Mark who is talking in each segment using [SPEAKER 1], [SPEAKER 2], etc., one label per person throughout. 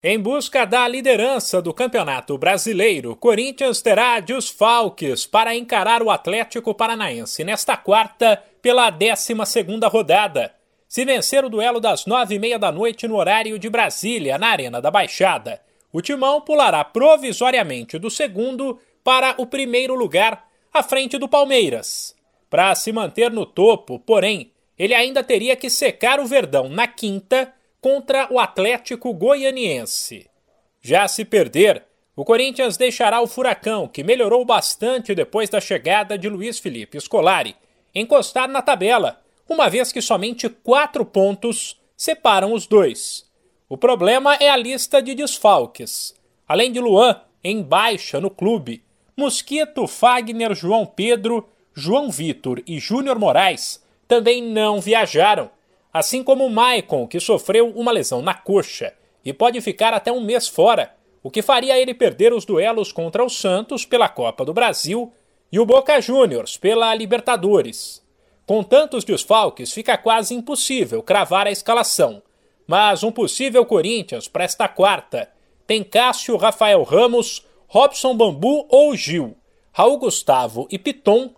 [SPEAKER 1] Em busca da liderança do Campeonato Brasileiro, Corinthians terá desfalques para encarar o Atlético Paranaense nesta quarta pela 12ª rodada. Se vencer o duelo das nove e meia da noite no horário de Brasília, na Arena da Baixada, o Timão pulará provisoriamente do segundo para o primeiro lugar, à frente do Palmeiras. Para se manter no topo, porém, ele ainda teria que secar o Verdão na quinta contra o Atlético Goianiense. Já se perder, o Corinthians deixará o Furacão, que melhorou bastante depois da chegada de Luiz Felipe Scolari, encostar na tabela, uma vez que somente quatro pontos separam os dois. O problema é a lista de desfalques. Além de Luan, em baixa no clube, Mosquito, Fagner, João Pedro, João Vitor e Júnior Moraes também não viajaram assim como Maicon, que sofreu uma lesão na coxa e pode ficar até um mês fora, o que faria ele perder os duelos contra o Santos pela Copa do Brasil e o Boca Juniors pela Libertadores. Com tantos desfalques, fica quase impossível cravar a escalação. Mas um possível Corinthians para esta quarta tem Cássio, Rafael Ramos, Robson Bambu ou Gil, Raul Gustavo e Piton,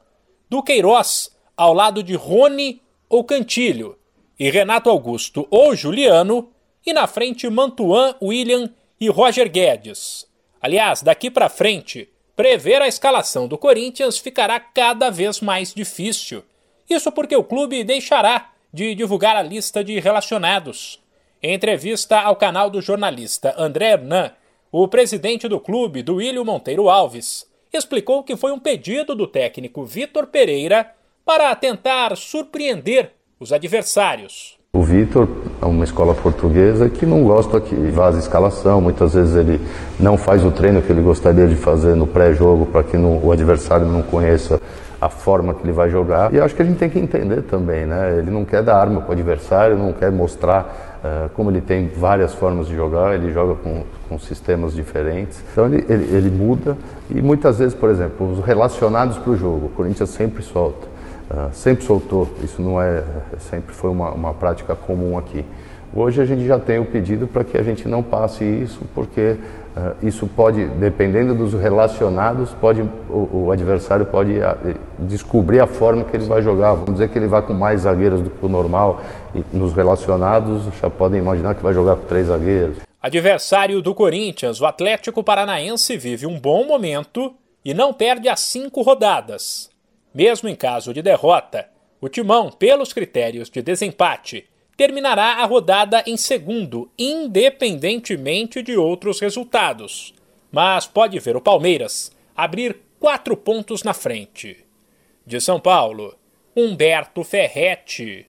[SPEAKER 1] Duqueiroz ao lado de Rony ou Cantilho, e Renato Augusto ou Juliano, e na frente Mantuan, William e Roger Guedes. Aliás, daqui para frente, prever a escalação do Corinthians ficará cada vez mais difícil. Isso porque o clube deixará de divulgar a lista de relacionados. Em entrevista ao canal do jornalista André Hernan, o presidente do clube, Duílio Monteiro Alves, explicou que foi um pedido do técnico Vitor Pereira para tentar surpreender os adversários.
[SPEAKER 2] O Vitor é uma escola portuguesa que não gosta que vaze escalação, muitas vezes ele não faz o treino que ele gostaria de fazer no pré-jogo para que o adversário não conheça a forma que ele vai jogar. E acho que a gente tem que entender também, né? Ele não quer dar arma para o adversário, não quer mostrar uh, como ele tem várias formas de jogar, ele joga com, com sistemas diferentes. Então ele, ele, ele muda e muitas vezes, por exemplo, os relacionados para o jogo, o Corinthians sempre solta. Ah, sempre soltou, isso não é, sempre foi uma, uma prática comum aqui. Hoje a gente já tem o pedido para que a gente não passe isso, porque uh, isso pode, dependendo dos relacionados, pode, o, o, adversário pode uh, descobrir a forma que ele vai jogar. Vamos dizer que ele vai com mais zagueiros do que o normal, e nos relacionados já podem imaginar que vai jogar com três zagueiros.
[SPEAKER 1] Adversário do Corinthians, o Atlético Paranaense vive um bom momento e não perde as cinco rodadas. Mesmo em caso de derrota, o Timão, pelos critérios de desempate, terminará a rodada em segundo, independentemente de outros resultados. Mas pode ver o Palmeiras abrir quatro pontos na frente. De São Paulo, Humberto Ferretti.